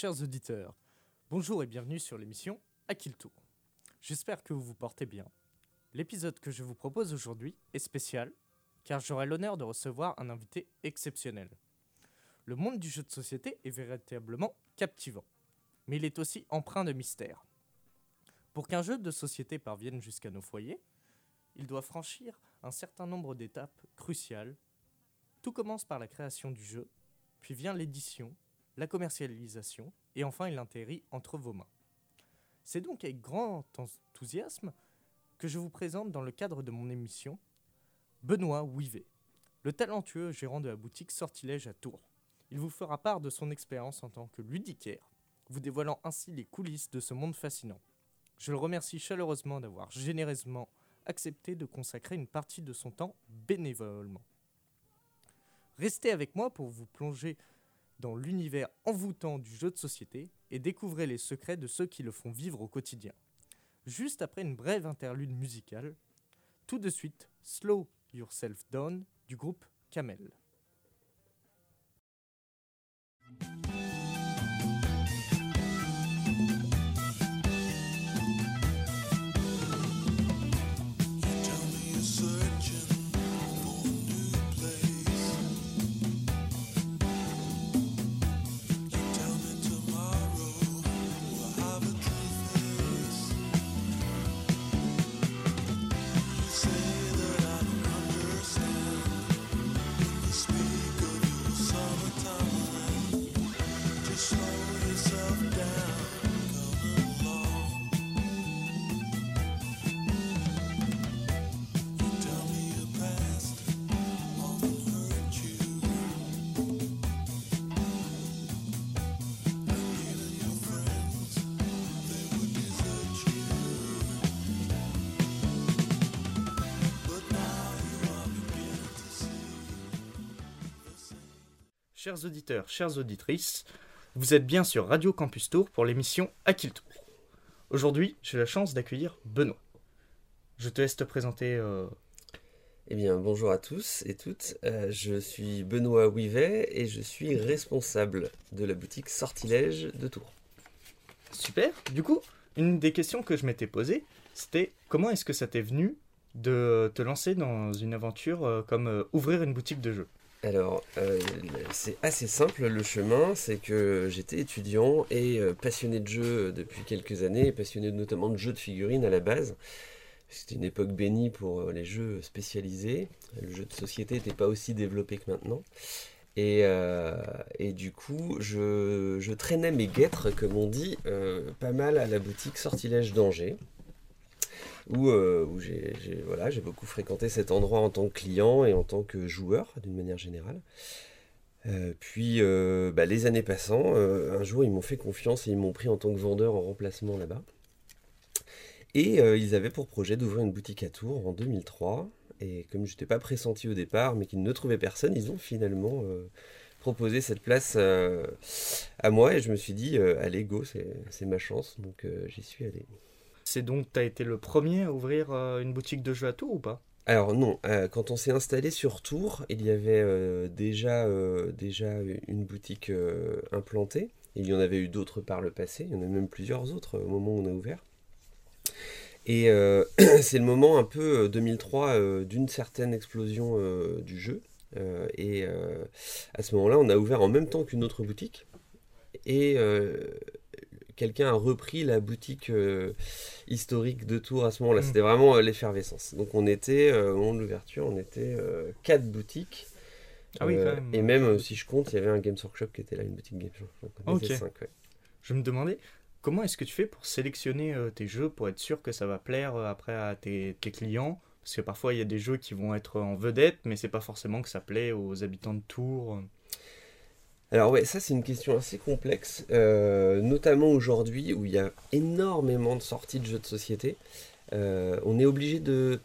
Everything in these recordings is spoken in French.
chers auditeurs. Bonjour et bienvenue sur l'émission À J'espère que vous vous portez bien. L'épisode que je vous propose aujourd'hui est spécial car j'aurai l'honneur de recevoir un invité exceptionnel. Le monde du jeu de société est véritablement captivant, mais il est aussi empreint de mystère. Pour qu'un jeu de société parvienne jusqu'à nos foyers, il doit franchir un certain nombre d'étapes cruciales. Tout commence par la création du jeu, puis vient l'édition, la commercialisation, et enfin il atterrit entre vos mains. C'est donc avec grand enthousiasme que je vous présente dans le cadre de mon émission Benoît Ouivet, le talentueux gérant de la boutique Sortilège à Tours. Il vous fera part de son expérience en tant que ludicaire, vous dévoilant ainsi les coulisses de ce monde fascinant. Je le remercie chaleureusement d'avoir généreusement accepté de consacrer une partie de son temps bénévolement. Restez avec moi pour vous plonger dans l'univers envoûtant du jeu de société et découvrez les secrets de ceux qui le font vivre au quotidien. Juste après une brève interlude musicale, tout de suite, Slow Yourself Down du groupe Camel. Chers auditeurs, chères auditrices, vous êtes bien sur Radio Campus Tour pour l'émission À qui le tour Aujourd'hui, j'ai la chance d'accueillir Benoît. Je te laisse te présenter. euh, Eh bien, bonjour à tous et toutes. Euh, je suis Benoît Ouivet et je suis responsable de la boutique Sortilège de Tours. Super. Du coup, une des questions que je m'étais posée, c'était comment est-ce que ça t'est venu de te lancer dans une aventure euh, comme euh, ouvrir une boutique de jeux? Alors, euh, c'est assez simple le chemin, c'est que j'étais étudiant et euh, passionné de jeux depuis quelques années, passionné notamment de jeux de figurines à la base. C'était une époque bénie pour euh, les jeux spécialisés. Le jeu de société n'était pas aussi développé que maintenant. Et, euh, du coup, je, je traînais mes guêtres, comme on dit, euh, pas mal à la boutique Sortilège d'Angers, où, euh, j'ai beaucoup fréquenté cet endroit en tant que client et en tant que joueur, d'une manière générale. Euh, puis, euh, bah, les années passant, un jour, ils m'ont fait confiance et ils m'ont pris en tant que vendeur en remplacement là-bas. Et ils avaient pour projet d'ouvrir une boutique à Tours en 2003. Et comme je n'étais pas pressenti au départ, mais qu'ils ne trouvaient personne, ils ont finalement proposé cette place à moi. Et je me suis dit, allez, go, c'est ma chance. Donc j'y suis allé. C'est donc, t'as été le premier à ouvrir euh, une boutique de jeux à Tours ou pas? Alors non, euh, quand on s'est installé sur Tours, il y avait euh, déjà, déjà une boutique implantée. Il y en avait eu d'autres par le passé, il y en a même plusieurs autres au moment où on a ouvert. Et c'est le moment un peu euh, 2003 euh, d'une certaine explosion du jeu. Et à ce moment-là, on a ouvert en même temps qu'une autre boutique. Et quelqu'un a repris la boutique euh, historique de Tours à ce moment-là. Mm. C'était vraiment euh, l'effervescence. Donc on était, euh, au moment de l'ouverture, on était quatre boutiques. Ah oui, quand même. Et même, si je compte, il y avait un Games Workshop qui était là, une boutique Games Workshop. Donc on était Ok. cinq, ouais. Je me demandais comment est-ce que tu fais pour sélectionner tes jeux pour être sûr que ça va plaire après à tes, tes clients? Parce que parfois il y a des jeux qui vont être en vedette, mais c'est pas forcément que ça plaît aux habitants de Tours. Alors ouais, ça c'est une question assez complexe, euh, notamment aujourd'hui où il y a énormément de sorties de jeux de société. Euh, on est obligé de,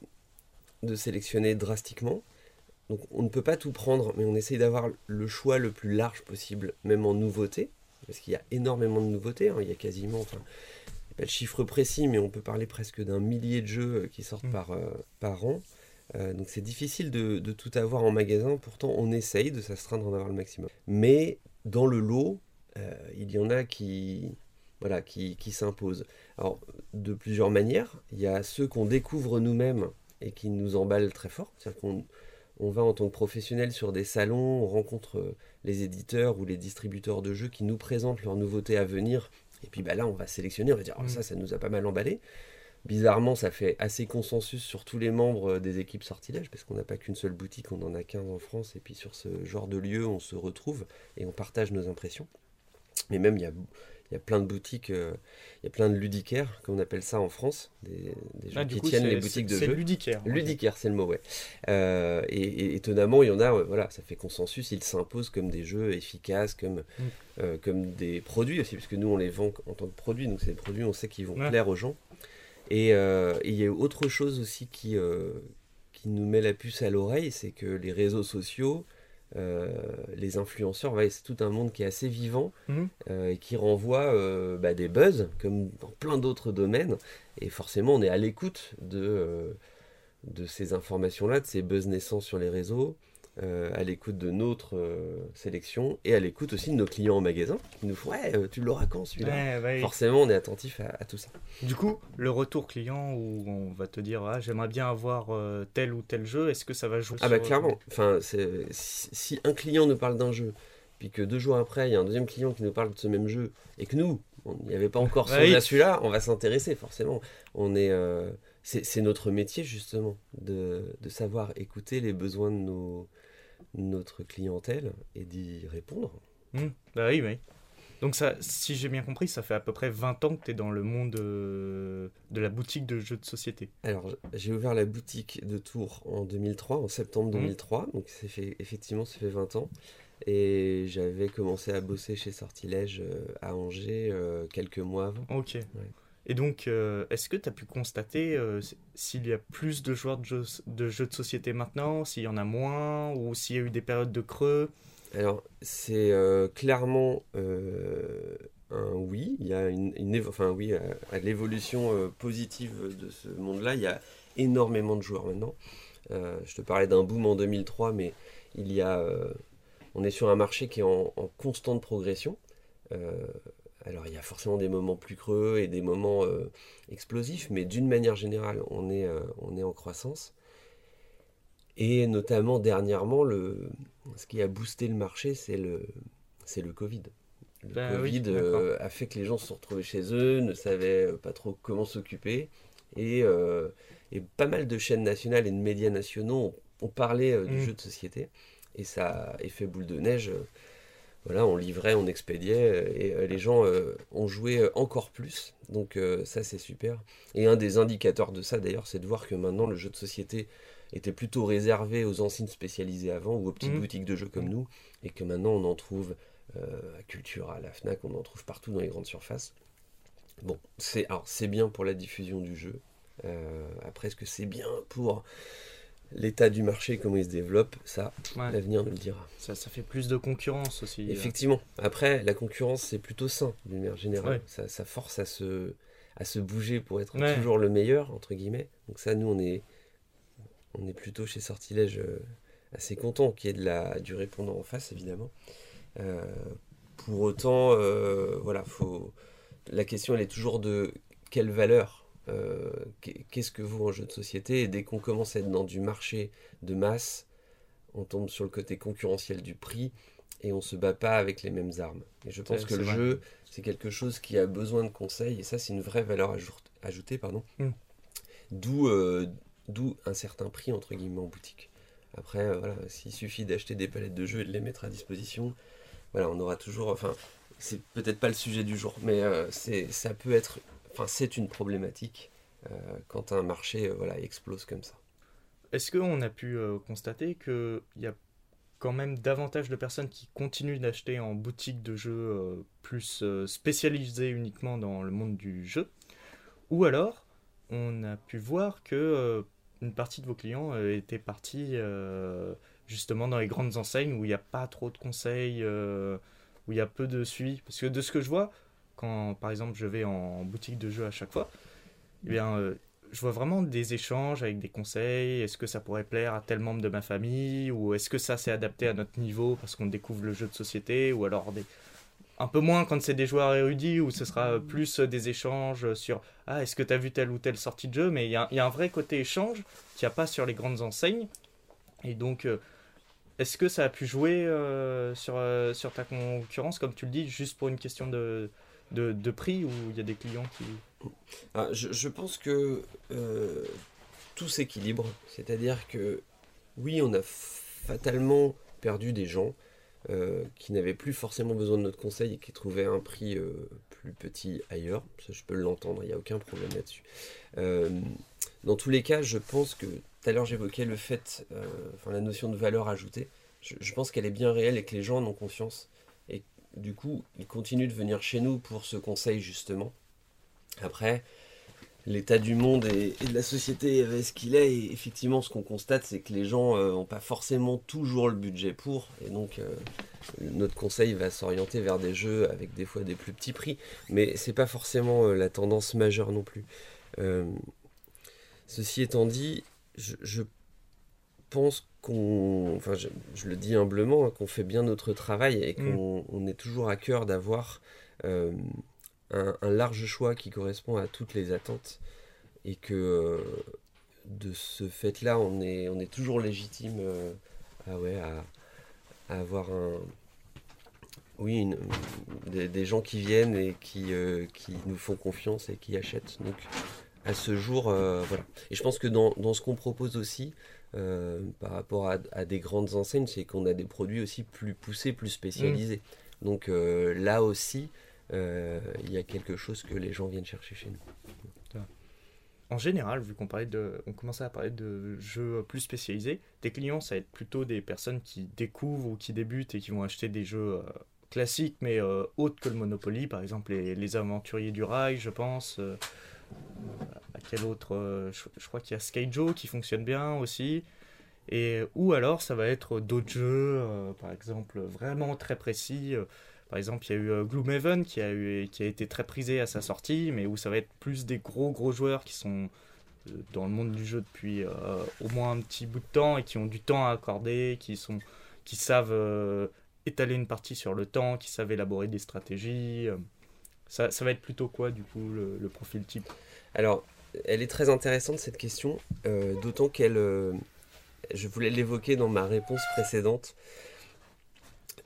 de sélectionner drastiquement. Donc on ne peut pas tout prendre, mais on essaye d'avoir le choix le plus large possible, même en nouveauté, parce qu'il y a énormément de nouveautés. hein. Il y a quasiment, enfin, il y a pas de chiffre précis, mais on peut parler presque d'un millier de jeux euh, qui sortent Mm. par, euh, par an. Euh, donc c'est difficile de, de tout avoir en magasin, pourtant on essaye de s'astreindre en avoir le maximum. Mais dans le lot, il y en a qui, voilà, qui, qui s'imposent. Alors, de plusieurs manières. Il y a ceux qu'on découvre nous-mêmes et qui nous emballent très fort. C'est-à-dire qu'on on va en tant que professionnel sur des salons, on rencontre euh, les éditeurs ou les distributeurs de jeux qui nous présentent leurs nouveautés à venir. Et puis bah là, on va sélectionner, on va dire, oh, ça, mm. ça nous a pas mal emballé. Bizarrement, ça fait assez consensus sur tous les membres euh, des équipes sortilèges, parce qu'on n'a pas qu'une seule boutique, on en a 15 en France, et puis sur ce genre de lieu, on se retrouve et on partage nos impressions. Mais même, il y a il y a plein de boutiques, euh, il y a plein de ludicaires, comme on appelle ça en France, des, gens ah, qui tiennent les boutiques de jeux. C'est ludicaire. Ludicaire, c'est le mot, ouais. Euh, et, étonnamment, il y en a, voilà, ça fait consensus, ils s'imposent comme des jeux efficaces, comme, mm. euh, comme des produits aussi, parce que nous, on les vend en tant que produits, donc c'est des produits, on sait qu'ils vont plaire aux gens. Et il y a autre chose aussi qui, qui nous met la puce à l'oreille, c'est que les réseaux sociaux euh, les influenceurs, c'est tout un monde qui est assez vivant mhm. euh, et qui renvoie euh, bah, des buzz, comme dans plein d'autres domaines. Et forcément, on est à l'écoute de, de ces informations-là, de ces buzz naissants sur les réseaux. Euh, à l'écoute de notre euh, sélection et à l'écoute aussi de nos clients en magasin qui nous font Ouais, euh, tu l'auras quand celui-là Forcément, on est attentif à, tout ça. Du coup, le retour client où on va te dire ah, J'aimerais bien avoir tel ou tel jeu, est-ce que ça va jouer Ah, bah clairement. Enfin, si, un client nous parle d'un jeu, puis que deux jours après, il y a un deuxième client qui nous parle de ce même jeu, et que nous, on n'y avait pas encore songé à celui-là, on va s'intéresser forcément. On est. c'est notre métier justement de, de, savoir écouter les besoins de nos, notre clientèle et d'y répondre. Mmh. bah oui, oui. Donc ça, si j'ai bien compris, ça fait à peu près 20 ans que tu es dans le monde euh, de la boutique de jeux de société. Alors, j'ai ouvert la boutique de Tours en 2003, en septembre 2003, mmh. donc c'est fait, effectivement, ça fait 20 ans. Et j'avais commencé à bosser chez Sortilège euh, à Angers euh, quelques mois avant. Ok. Et donc, euh, est-ce que tu as pu constater euh, s'il y a plus de joueurs de jeux, de société maintenant, s'il y en a moins, ou s'il y a eu des périodes de creux? Alors, c'est euh, clairement un oui. Il y a une, enfin oui, à, l'évolution positive de ce monde-là, il y a énormément de joueurs maintenant. je te parlais d'un boom en 2003, mais il y a, on est sur un marché qui est en constante progression. Alors il y a forcément des moments plus creux et des moments euh, explosifs, mais d'une manière générale, on est, euh, on est en croissance. Et notamment dernièrement, le, ce qui a boosté le marché, c'est le, c'est le Covid. Le ben Covid euh, a fait que les gens se sont retrouvés chez eux, ne savaient pas trop comment s'occuper. Et, et, pas mal de chaînes nationales et de médias nationaux ont, parlé du mmh. jeu de société. Et ça a effet boule de neige voilà, on livrait, on expédiait, euh, et euh, les gens euh, ont joué encore plus. Donc ça, c'est super. Et un des indicateurs de ça, d'ailleurs, c'est de voir que maintenant, le jeu de société était plutôt réservé aux anciennes spécialisées avant, ou aux petites mmh. boutiques de jeux comme nous, et que maintenant, on en trouve à Culture, à la FNAC, on en trouve partout dans les grandes surfaces. Bon, c'est c'est bien pour la diffusion du jeu. après, est-ce que c'est bien pour l'état du marché, comment il se développe, ça, l'avenir nous le dira. Ça, ça, fait plus de concurrence aussi. Euh. Effectivement. Après, la concurrence, c'est plutôt sain, d'une manière générale. Ça, ça, force à se, à se bouger pour être toujours le meilleur, entre guillemets. Donc ça, nous, on est, on est plutôt chez Sortilège euh, assez content qu'il y ait de la, du répondant en face, évidemment. Euh, pour autant, voilà, faut... la question, elle est toujours de quelle valeur euh, qu'est-ce que vaut un jeu de société? Et dès qu'on commence à être dans du marché de masse, on tombe sur le côté concurrentiel du prix et on se bat pas avec les mêmes armes. Et je pense que le jeu, c'est quelque chose qui a besoin de conseils et ça, c'est une vraie valeur ajoutée, pardon. D'où euh, d'où un certain prix entre guillemets en boutique. Après, euh, voilà, s'il suffit d'acheter des palettes de jeux et de les mettre à disposition, voilà, on aura toujours, enfin, c'est peut-être pas le sujet du jour, mais c'est ça peut être enfin, c'est une problématique euh, quand un marché euh, voilà, explose comme ça. Est-ce qu'on a pu euh, constater qu'il y a quand même davantage de personnes qui continuent d'acheter en boutique de jeux plus spécialisées uniquement dans le monde du jeu? Ou alors, on a pu voir que une partie de vos clients étaient partis justement dans les grandes enseignes où il n'y a pas trop de conseils, où il y a peu de suivi? Parce que de ce que je vois, quand par exemple je vais en boutique de jeux à chaque fois, eh bien, euh, je vois vraiment des échanges avec des conseils. Est-ce que ça pourrait plaire à tel membre de ma famille? Ou est-ce que ça s'est adapté à notre niveau parce qu'on découvre le jeu de société? Ou alors des... un peu moins quand c'est des joueurs érudits où ce sera plus des échanges sur ah est-ce que tu as vu telle ou telle sortie de jeu? Mais il y, a un vrai côté échange qu'il n'y a pas sur les grandes enseignes. Et donc est-ce que ça a pu jouer euh, sur, euh, sur ta concurrence, comme tu le dis, juste pour une question de, de, prix ou il y a des clients qui... Ah, je, pense que euh, tout s'équilibre. C'est-à-dire que oui, on a fatalement perdu des gens qui n'avaient plus forcément besoin de notre conseil et qui trouvaient un prix plus petit ailleurs. Ça, je peux l'entendre, il n'y a aucun problème là-dessus. dans tous les cas, je pense que tout à l'heure, j'évoquais le fait, euh, enfin la notion de valeur ajoutée. Je, pense qu'elle est bien réelle et que les gens en ont conscience. Du coup, ils continuent de venir chez nous pour ce conseil, justement. Après, l'état du monde et, de la société est ce qu'il est. Et effectivement, ce qu'on constate, c'est que les gens n'ont euh, pas forcément toujours le budget pour. Et donc, euh, notre conseil va s'orienter vers des jeux avec des fois des plus petits prix. Mais c'est pas forcément la tendance majeure non plus. ceci étant dit, je, pense qu'on, enfin je, le dis humblement, hein, qu'on fait bien notre travail et mm. qu'on est toujours à cœur d'avoir euh, un, large choix qui correspond à toutes les attentes et que euh, de ce fait-là, on est, on est toujours légitime euh, ah ouais, à, avoir un, oui, des, gens qui viennent et qui, qui nous font confiance et qui achètent. Donc, à ce jour, voilà. Et je pense que dans, ce qu'on propose aussi, euh, par rapport à, des grandes enseignes, c'est qu'on a des produits aussi plus poussés, plus spécialisés. Mm. Donc euh, là aussi, il y a quelque chose que les gens viennent chercher chez nous. En général, vu qu'on parlait de, on commençait à parler de jeux plus spécialisés, tes clients, ça va être plutôt des personnes qui découvrent ou qui débutent et qui vont acheter des jeux classiques mais autres que le Monopoly, par exemple les, les aventuriers du rail, je pense quel autre euh, je, crois qu'il y a Skyjo qui fonctionne bien aussi. Et, ou alors ça va être d'autres jeux, euh, par exemple, vraiment très précis. Euh, par exemple, il y a eu Gloomhaven qui a, été très prisé à sa sortie, mais où ça va être plus des gros gros joueurs qui sont dans le monde du jeu depuis au moins un petit bout de temps et qui ont du temps à accorder, qui, savent étaler une partie sur le temps, qui savent élaborer des stratégies. Ça va être plutôt quoi, du coup, le, profil type? Alors, elle est très intéressante, cette question, euh, d'autant qu'elle... Euh, je voulais l'évoquer dans ma réponse précédente.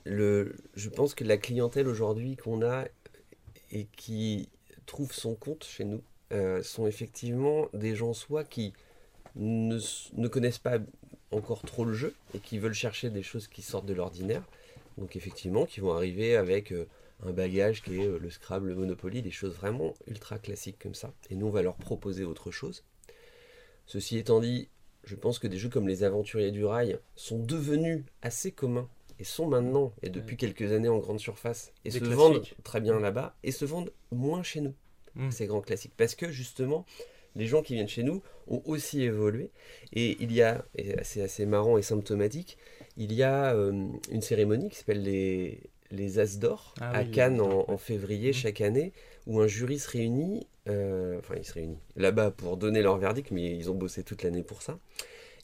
Je pense que la clientèle aujourd'hui qu'on a et qui trouve son compte chez nous euh, sont effectivement des gens soit qui ne, connaissent pas encore trop le jeu et qui veulent chercher des choses qui sortent de l'ordinaire. Donc effectivement, qui vont arriver avec un bagage qui est euh, le Scrabble, le Monopoly, des choses vraiment ultra classiques comme ça. Et nous, on va leur proposer autre chose. Ceci étant dit, je pense que des jeux comme les Aventuriers du Rail sont devenus assez communs et sont maintenant, et depuis quelques années en grande surface, et se vendent très bien là-bas, et se vendent moins chez nous, mmh. ces grands classiques. Parce que justement, les gens qui viennent chez nous ont aussi évolué, et il y a, et c'est assez marrant et symptomatique, il y a euh, une cérémonie qui s'appelle les, les As d'Or ah à Cannes en, février mmh. chaque année, où un jury se réunit, euh, enfin il se réunit là-bas pour donner leur verdict, mais ils ont bossé toute l'année pour ça.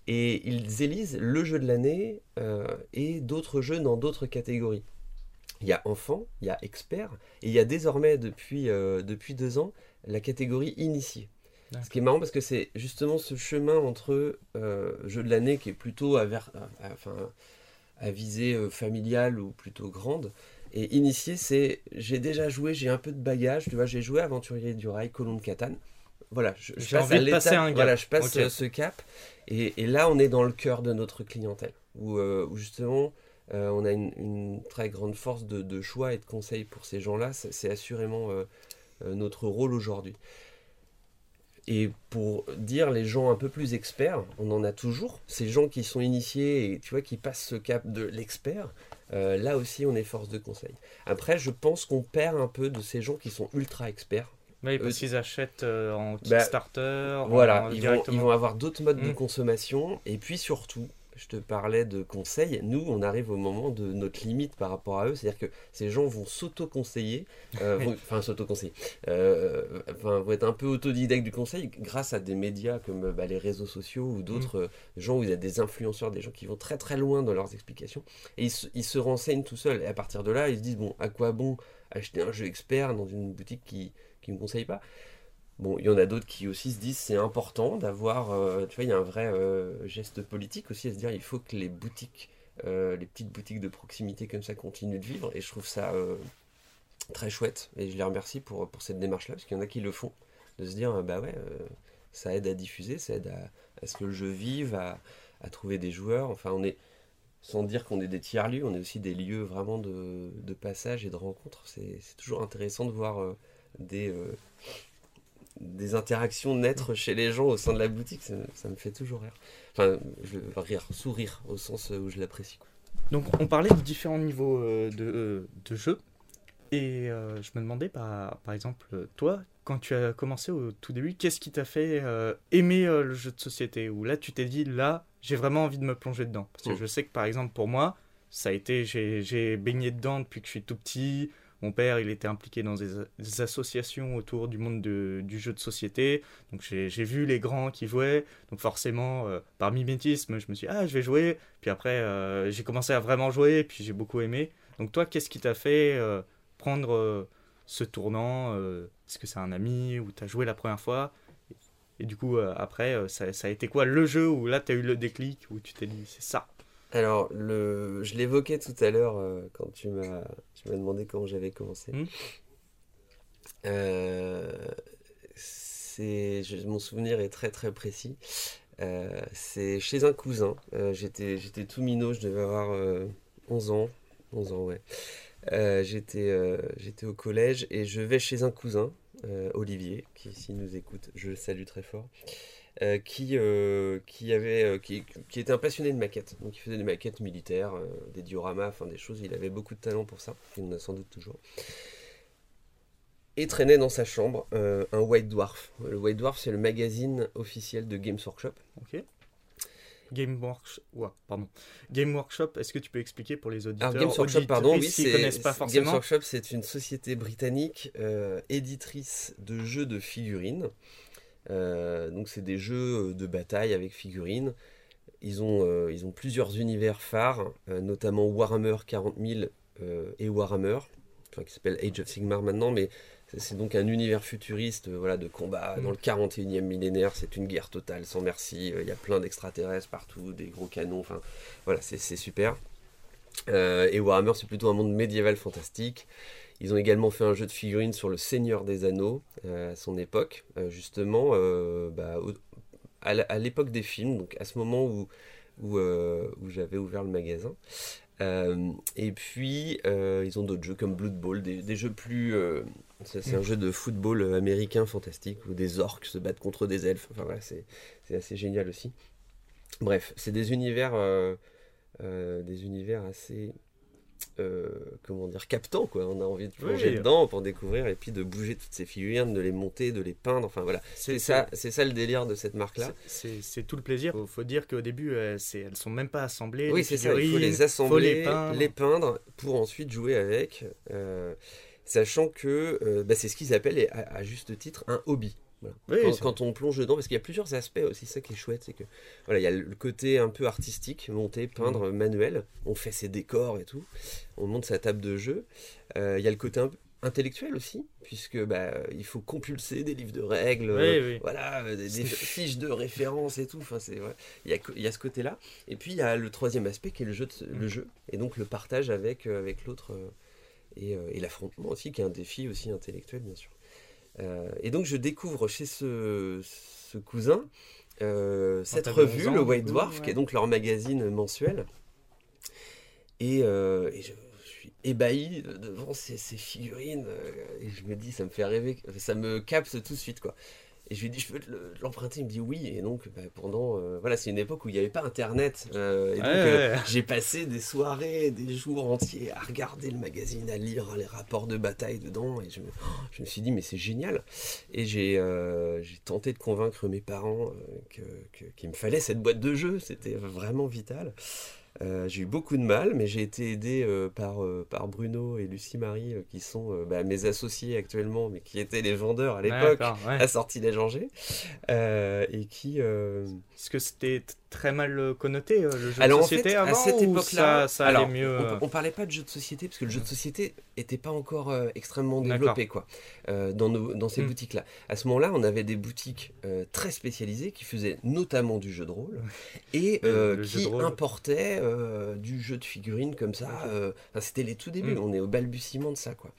Et ils élisent le jeu de l'année euh, et d'autres jeux dans d'autres catégories. Il y a enfant, il y a expert, et il y a désormais depuis, euh, depuis deux ans la catégorie initié. Ce qui est marrant parce que c'est justement ce chemin entre jeu de l'année qui est plutôt à, vers, enfin, à visée euh, familiale ou plutôt grande. Et initié, c'est j'ai déjà joué, j'ai un peu de bagage, tu vois, j'ai joué Aventurier du Rail, Colombe Catane. Voilà, je, passe à Voilà, je passe ce cap. Et, là, on est dans le cœur de notre clientèle, où, euh, justement, euh, on a une, très grande force de, choix et de conseils pour ces gens-là. C'est assurément notre rôle aujourd'hui. Et pour dire les gens un peu plus experts, on en a toujours. Ces gens qui sont initiés et tu vois qui passent ce cap de l'expert, euh, là aussi on est force de conseil. Après, je pense qu'on perd un peu de ces gens qui sont ultra experts. Oui, parce qu'ils achètent euh, en bah, Kickstarter. voilà, ils, vont, ils, vont, avoir d'autres modes de mm. consommation. Et puis surtout, je te parlais de conseils, nous, on arrive au moment de notre limite par rapport à eux. C'est-à-dire que ces gens vont s'auto-conseiller, euh, enfin s'auto-conseiller, euh, enfin, vont être un peu autodidactes du conseil grâce à des médias comme euh, bah, les réseaux sociaux ou d'autres euh, gens où il y a des influenceurs, des gens qui vont très très loin dans leurs explications. Et ils se, ils se renseignent tout seuls. Et à partir de là, ils se disent, bon, à quoi bon acheter un jeu expert dans une boutique qui ne me conseille pas? Bon, il y en a d'autres qui aussi se disent c'est important d'avoir, euh, tu vois, il y a un vrai euh, geste politique aussi à se dire il faut que les boutiques, euh, les petites boutiques de proximité comme ça continuent de vivre. Et je trouve ça très chouette. Et je les remercie pour, pour cette démarche-là parce qu'il y en a qui le font, de se dire bah ouais, ça aide à diffuser, ça aide à, à ce que le jeu vive, à, à trouver des joueurs, enfin on est, sans dire qu'on est des tiers-lieux, on est aussi des lieux vraiment de, de passage et de rencontre, c'est toujours intéressant de voir des... des interactions naître chez les gens au sein de la boutique, ça, ça me fait toujours rire. Enfin, je, rire, sourire au sens où je l'apprécie. Donc, on parlait de différents niveaux euh, de, euh, de jeu. Et euh, je me demandais, par, par exemple, toi, quand tu as commencé au tout début, qu'est-ce qui t'a fait aimer le jeu de société? Ou là, tu t'es dit, là, j'ai vraiment envie de me plonger dedans. Parce que Mm. je sais que, par exemple, pour moi, ça a été, j'ai j'ai baigné dedans depuis que je suis tout petit. Mon père, il était impliqué dans des, associations autour du monde de- du jeu de société. Donc j'ai vu les grands qui jouaient. Donc forcément, euh, par mimétisme, je me suis dit, ah, je vais jouer. Puis après, euh, j'ai commencé à vraiment jouer, puis j'ai beaucoup aimé. Donc toi, qu'est-ce qui t'a fait euh, prendre ce tournant Est-ce que c'est un ami ou t'as joué la première fois? Et du coup, après, ça, ça a été quoi le jeu où là, t'as eu le déclic, où tu t'es dit, c'est ça? Alors, le, je l'évoquais tout à l'heure euh, quand tu m'as tu m'as demandé comment j'avais commencé. Mm. Euh, c'est, je- mon souvenir est très très précis. Euh, c'est chez un cousin. J'étais, j'étais tout minot, je devais avoir euh, 11 ans. 11 ans, ouais. Euh, j'étais, euh, j'étais au collège et je vais chez un cousin, euh, Olivier, qui s'il nous écoute, je le salue très fort, euh, qui, euh, qui, avait, euh, qui, qui était un passionné de maquettes. Donc il faisait des maquettes militaires, des dioramas, enfin des choses. Il avait beaucoup de talent pour ça. Il en a sans doute toujours. Et traînait dans sa chambre un White Dwarf. Le White Dwarf, c'est le magazine officiel de Games Workshop. Ok Game Workshop, ouais, pardon. Game Workshop, est-ce que tu peux expliquer pour les auditeurs Alors Games Workshop, pardon, oui, qui connaissent pas Games forcément Workshop, c'est une société britannique euh, éditrice de jeux de figurines. Euh, donc c'est des jeux de bataille avec figurines. Ils ont, euh, ils ont plusieurs univers phares, euh, notamment Warhammer 40 000 euh, et Warhammer, enfin, qui s'appelle Age of Sigmar maintenant, mais c'est- donc un univers futuriste euh, voilà, de combat dans le 41e millénaire. C'est une guerre totale, sans merci. Euh, Il y a plein d'extraterrestres partout, des gros canons. Enfin, voilà, c'est c'est super. Euh, et Warhammer, c'est plutôt un monde médiéval fantastique. Ils ont également fait un jeu de figurines sur le Seigneur des Anneaux euh, à son époque, euh, justement euh, bah, à l'époque des films, donc à ce moment où, où, j'avais ouvert le magasin. Et puis, ils ont d'autres jeux comme Blood Bowl, des, jeux plus. c'est un jeu de football américain fantastique où des orques se battent contre des elfes. Enfin voilà, c'est assez génial aussi. Bref, c'est des univers, des univers assez, euh, comment dire, captants quoi. On a envie de plonger Oui. dedans pour découvrir et puis de bouger toutes ces figurines, de les monter, de les peindre. Enfin voilà, c'est ça, c'est ça le délire de cette marque-là. C'est tout le plaisir. Faut, faut dire qu'au début, euh, c'est- elles sont même pas assemblées. Oui, c'est ça. Il faut les assembler, les peindre. les peindre pour ensuite jouer avec, euh, sachant que euh, bah, c'est ce qu'ils appellent, à, à juste titre, un hobby. Voilà. Oui, quand, on plonge dedans, parce qu'il y a plusieurs aspects aussi, ça qui est chouette, c'est que voilà, il y a le côté un peu artistique, monter, peindre, Mm. manuel. On fait ses décors et tout. On monte sa table de jeu. Euh, il y a le côté un peu intellectuel aussi, puisque bah, il faut compulser des livres de règles, Oui, euh, oui. voilà, euh, des, fiches de référence et tout. Enfin, c'est ouais. il y a, il y a ce côté-là. Et puis il y a le troisième aspect qui est le jeu, de- le Mm. jeu et donc le partage avec, euh, avec l'autre euh, et, et l'affrontement aussi, qui est un défi aussi intellectuel, bien sûr. Euh, et donc je découvre chez ce, ce cousin euh, cette revue, 11 ans, le White Dwarf, qui ouais. est donc leur magazine mensuel. Et, euh, et je suis ébahi devant ces, ces figurines. et je me dis, ça me fait rêver, ça me capte tout de suite, quoi. Et je lui ai dit, je peux te le- l'emprunter. Il me dit oui. Et donc, bah, pendant. euh, voilà, c'est une époque où il n'y avait pas Internet. euh, et donc, Ouais, euh, ouais. j'ai passé des soirées, des jours entiers à regarder le magazine, à lire les rapports de bataille dedans. Et je me, oh, je me suis dit, mais c'est génial. Et j'ai j'ai tenté de convaincre mes parents euh, que- que- qu'il me fallait cette boîte de jeux. C'était vraiment vital. Euh, j'ai eu beaucoup de mal, mais j'ai été aidé euh, par, euh, par Bruno et Lucie Marie, euh, qui sont euh, bah, mes associés actuellement, mais qui étaient les vendeurs à l'époque D'accord, ouais. à Sortilège Angers, euh, et qui... euh, Est-ce que c'était très mal connoté euh, le jeu Alors de en fait, société à avant cette ou époque-là, ça, ça allait alors, mieux on, on parlait pas de jeu de société parce que le jeu de société était pas encore euh, extrêmement développé quoi euh, dans, nos- dans ces Mm. boutiques-là. À ce moment-là, on avait des boutiques euh, très spécialisées qui faisaient notamment du jeu de rôle et euh, qui importaient euh, du jeu de figurines comme ça. Euh, enfin, C'était les tout débuts. Mm. On est au balbutiement de ça quoi.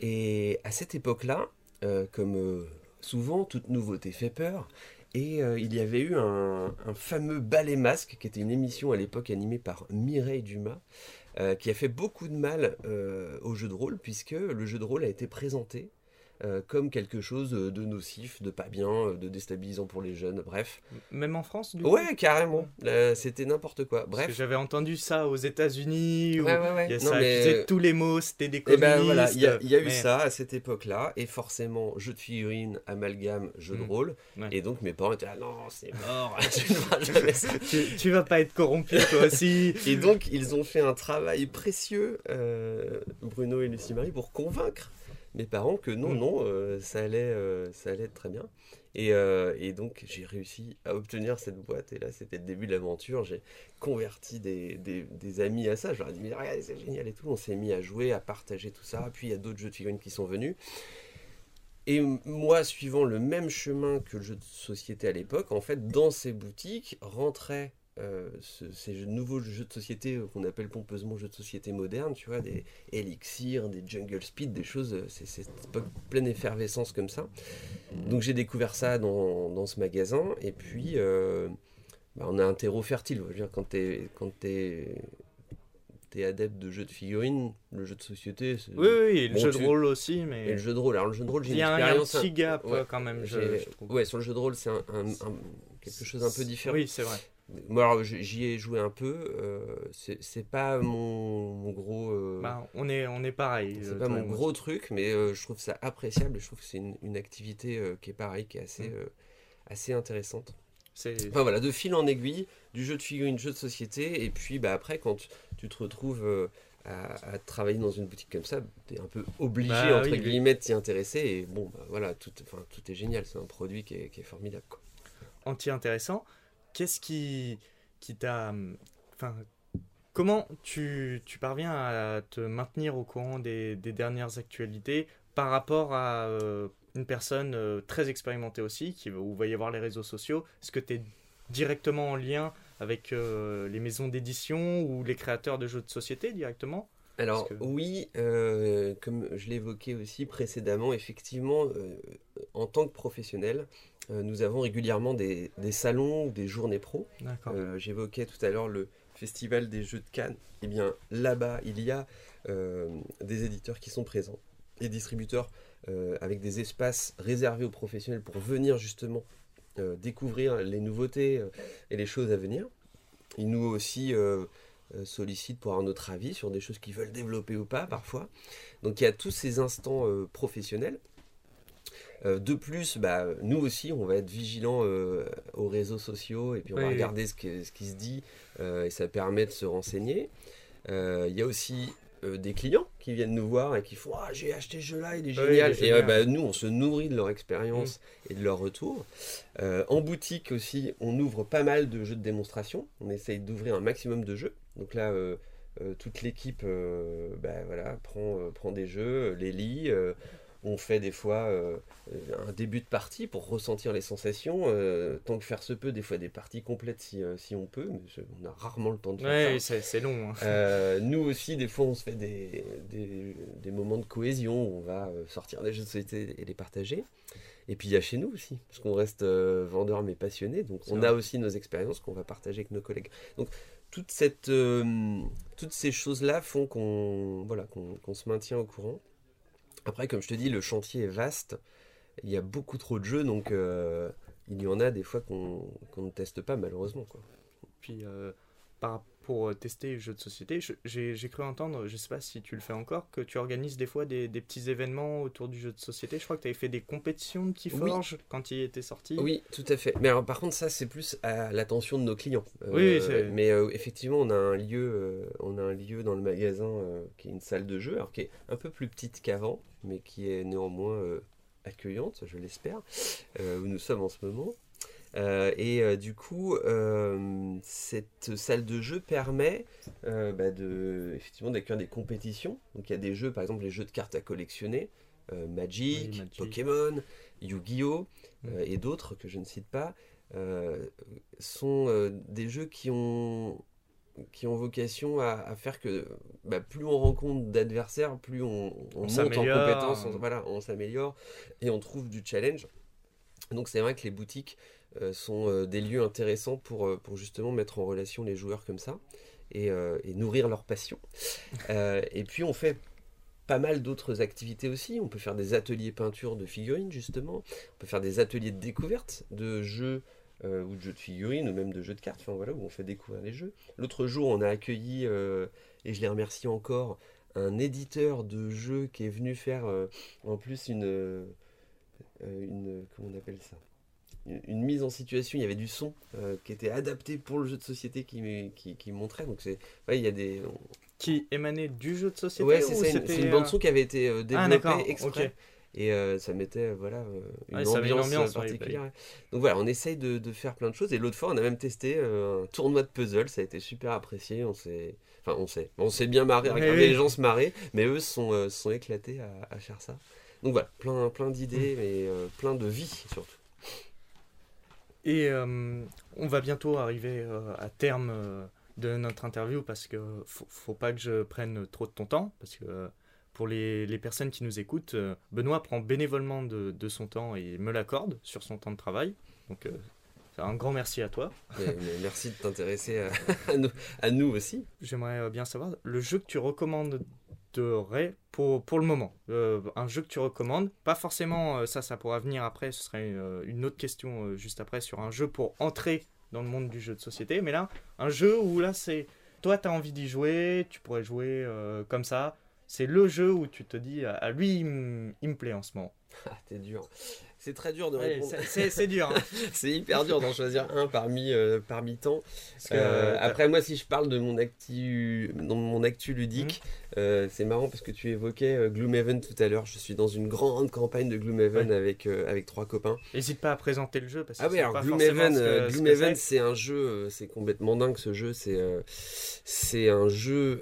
Et à cette époque-là, euh, comme souvent, toute nouveauté fait peur. Et il y avait eu un, un fameux Ballet Masque, qui était une émission à l'époque animée par Mireille Dumas, qui a fait beaucoup de mal au jeu de rôle, puisque le jeu de rôle a été présenté euh, comme quelque chose de nocif, de pas bien, euh, de déstabilisant pour les jeunes, bref. Même en France, du coup Ouais, carrément. Euh, C'était n'importe quoi. Bref. j'avais entendu ça aux États-Unis où Ouais, ouais, ouais. il y a Non, ça mais- tous les mots, c'était des communistes. ben voilà, il y a, y a eu ça à cette époque-là, et forcément, jeu de figurines, amalgame, jeu de Mm. rôle. Et donc mes parents étaient ah non, c'est mort, tu tu, tu vas pas être corrompu toi aussi. Et donc, ils ont fait un travail précieux, euh, Bruno et Lucie Marie, pour convaincre mes parents que non, Mm. non, euh, ça, allait, euh, ça allait être très bien. Et, euh, et donc, j'ai réussi à obtenir cette boîte. Et là, c'était le début de l'aventure. J'ai converti des, des- des amis à ça. Je leur ai dit, mais regardez, c'est génial et tout. On s'est mis à jouer, à partager tout ça. Puis, il y a d'autres jeux de figurines qui sont venus. Et moi, suivant le même chemin que le jeu de société à l'époque, en fait, dans ces boutiques rentraient euh, ce- ces jeux- nouveaux jeux de société euh, qu'on appelle pompeusement jeux de société modernes, tu vois, des Elixir, des Jungle Speed, des choses, euh, c'est pas pleine effervescence comme ça. Donc j'ai découvert ça dans, dans ce magasin, et puis euh, bah, on a un terreau fertile. Je veux dire, quand t'es t'es adepte de jeux de figurines, le jeu de société, c'est- Oui, oui, et le Bon, jeu tu- de rôle aussi, et mais le jeu de rôle. Alors le jeu de rôle, j'ai il une y a un, il y a un expérience. petit gap ouais, quand même. je- j'ai- je trouve. ouais, sur le jeu de rôle, c'est un, un- un- quelque chose un peu différent. Oui, c'est vrai. Moi, alors, j'y ai joué un peu. euh, c'est c'est pas mon, mon gros. euh, Bah, on est, on est pareil. c'est euh, pas mon gros truc, mais euh, je trouve ça appréciable. et Je trouve que c'est une, une activité qui est pareil, qui est assez, Mm. assez intéressante. C'est Enfin voilà, de fil en aiguille, du jeu de figurines, jeu de société, et puis bah, après, quand tu te retrouves à, à travailler dans une boutique comme ça, tu es un peu obligé, Bah entre oui, oui. guillemets, de t'y intéresser, et bon, bah, voilà, tout, tout est génial, c'est un produit qui est, qui est formidable. Quoi. anti-intéressant. Qu'est-ce qui, qui t'a. Enfin, comment tu, tu parviens à te maintenir au courant des, des dernières actualités par rapport à euh, une personne euh, très expérimentée aussi, qui, où va y avoir les réseaux sociaux? Est-ce que tu es directement en lien avec euh, les maisons d'édition ou les créateurs de jeux de société directement? Alors que- oui, euh, comme je l'évoquais aussi précédemment, effectivement, euh, en tant que professionnel, nous avons régulièrement des, des salons ou des journées pro. Euh, J'évoquais tout à l'heure le festival des jeux de Cannes. Eh bien là-bas, il y a euh, des éditeurs qui sont présents et distributeurs euh, avec des espaces réservés aux professionnels pour venir justement euh, découvrir les nouveautés euh, et les choses à venir. Ils nous aussi euh, euh, sollicitent pour avoir notre avis sur des choses qu'ils veulent développer ou pas parfois. Donc il y a tous ces instants euh, professionnels. Euh, de plus, bah, nous aussi, on va être vigilants euh, aux réseaux sociaux et puis on Oui, va oui. regarder ce, que- ce qui se dit euh, et ça permet de se renseigner. Il y a aussi euh, des clients qui viennent nous voir et qui font Ah, j'ai acheté ce jeu-là, il est Oui, génial. il est et euh, bah, nous, on se nourrit de leur expérience Mm. et de leur retour. Euh, en boutique aussi, on ouvre pas mal de jeux de démonstration. On essaye d'ouvrir un maximum de jeux. Donc là, toute l'équipe bah, voilà, prend, prend des jeux, les lit. On fait des fois euh, un début de partie pour ressentir les sensations. euh, tant que faire se peut, des fois des parties complètes si, euh, si on peut. Mais je- on a rarement le temps de faire ça. Ouais, c'est c'est long. hein. Nous aussi, des fois, on se fait des, des, des moments de cohésion où on va sortir des jeux de société et les partager. Et puis il y a chez nous aussi, parce qu'on reste vendeur mais passionné, donc on vrai. a aussi nos expériences qu'on va partager avec nos collègues. Donc toute cette, toutes ces choses-là font qu'on voilà, qu'on se maintient au courant. Après, comme je te dis, le chantier est vaste. il y a beaucoup trop de jeux, donc il y en a des fois qu'on ne teste pas malheureusement. Puis par, pour tester les jeux de société, j'ai cru entendre, je sais pas si tu le fais encore, que tu organises des fois des, des petits événements autour du jeu de société. Je crois que tu avais fait des compétitions de Keyforge quand il était sorti. Oui, tout à fait. Mais alors par contre, ça c'est plus à l'attention de nos clients. oui, mais effectivement, on a un lieu, on a un lieu dans le magasin qui est une salle de jeu, alors qui est un peu plus petite qu'avant, mais qui est néanmoins accueillante, je l'espère, où nous sommes en ce moment. Euh, et euh, du coup, euh, cette salle de jeu permet bah, de, effectivement d'accueillir des compétitions. Donc il y a des jeux, par exemple les jeux de cartes à collectionner, Magic, Pokémon, Yu-Gi-Oh! Mm. et d'autres que je ne cite pas, sont des jeux qui ont qui ont vocation à, faire que bah, plus on rencontre d'adversaires, plus on, monte en compétence, voilà, on s'améliore et on trouve du challenge. Donc c'est vrai que les boutiques sont euh, des lieux intéressants pour, euh, pour justement mettre en relation les joueurs comme ça et, et nourrir leur passion. et puis on fait pas mal d'autres activités aussi. On peut faire des ateliers peinture de figurines justement. On peut faire des ateliers de découverte de jeux ou de jeux de figurines ou même de jeux de cartes. Enfin voilà où on fait découvrir les jeux. L'autre jour on a accueilli et je les remercie encore un éditeur de jeux qui est venu faire en plus une une comment on appelle ça? Une mise en situation, il y avait du son euh, qui était adapté pour le jeu de société qui, qui, qui montrait. Donc c'est, il y a des qui émanait du jeu de société. Ouais, c'est une, bande son qui avait été euh, ah, développée exprès. Et euh, ça mettait voilà une, ambiance particulière. Donc voilà, on essaye de, de, faire plein de choses. Et l'autre fois, on a même testé un tournoi de puzzle. Ça a été super apprécié. On s'est, enfin, on s'est, on s'est bien marré, regarder les gens se marrer, mais eux se sont, sont éclatés à, à, faire ça. Donc voilà, plein, plein d'idées, mais plein de vie surtout. Et euh, on va bientôt arriver euh, à terme euh, de notre interview parce que faut, faut, pas que je prenne trop de ton temps parce que pour les, les personnes qui nous écoutent, Benoît prend bénévolement de, de son temps et me l'accorde sur son temps de travail. Donc un grand merci à toi. merci de t'intéresser à, à, nous aussi. J'aimerais bien savoir le jeu que tu recommandes pour, pour le moment. Euh, un jeu que tu recommandes, pas forcément, euh, ça, ça pourra venir après, ce serait euh, une, autre question juste après sur un jeu pour entrer dans le monde du jeu de société, mais là, un jeu où là, c'est toi, tu as envie d'y jouer, tu pourrais jouer comme ça, c'est le jeu où tu te dis, à lui, il, me plaît en ce moment. Ah, t'es dur. C'est très dur de répondre. c'est dur. Hein. c'est hyper dur d'en choisir un parmi, euh, parmi tant. Euh, après, moi, si je parle de mon actu, dans mon actu ludique, mmh. euh, c'est marrant parce que tu évoquais Gloomhaven tout à l'heure. Je suis dans une grande campagne de Gloomhaven avec, avec trois copains. N'hésite pas à présenter le jeu. Parce que ah oui, alors Gloomhaven, c'est un jeu, c'est complètement dingue ce jeu. C'est c'est un jeu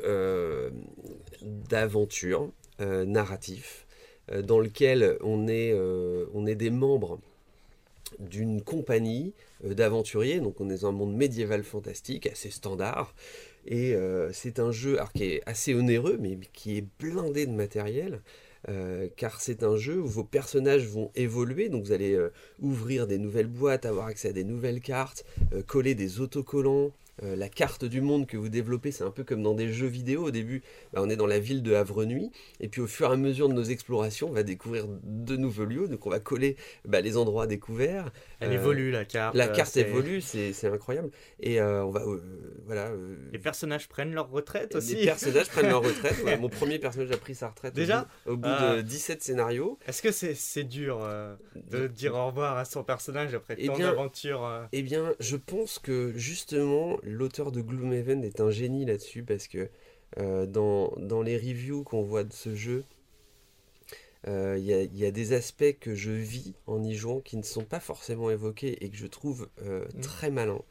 d'aventure narratif. Euh, dans lequel on est, euh, on est des membres d'une compagnie euh, d'aventuriers, donc on est dans un monde médiéval fantastique, assez standard, et c'est un jeu qui est assez onéreux, mais qui est blindé de matériel, car c'est un jeu où vos personnages vont évoluer, donc vous allez ouvrir des nouvelles boîtes, avoir accès à des nouvelles cartes, coller des autocollants, euh, la carte du monde que vous développez, c'est un peu comme dans des jeux vidéo. Au début, bah, on est dans la ville de Havre-Nuit, et puis au fur et à mesure de nos explorations, on va découvrir de nouveaux lieux. Donc on va coller bah, les endroits découverts. Elle évolue la carte. La carte évolue, c'est incroyable. Et euh, on va euh, voilà. les personnages prennent leur retraite aussi. Les personnages prennent leur retraite. mon premier personnage a pris sa retraite. Déjà. Au bout, de 17 scénarios. Est-ce que c'est dur de dire au revoir à son personnage après eh tant d'aventures Eh bien, je pense que justement l'auteur de Gloomhaven est un génie là-dessus parce que euh, dans, dans, les reviews qu'on voit de ce jeu, euh, il y, a des aspects que je vis en y jouant qui ne sont pas forcément évoqués et que je trouve euh, mm. très malins.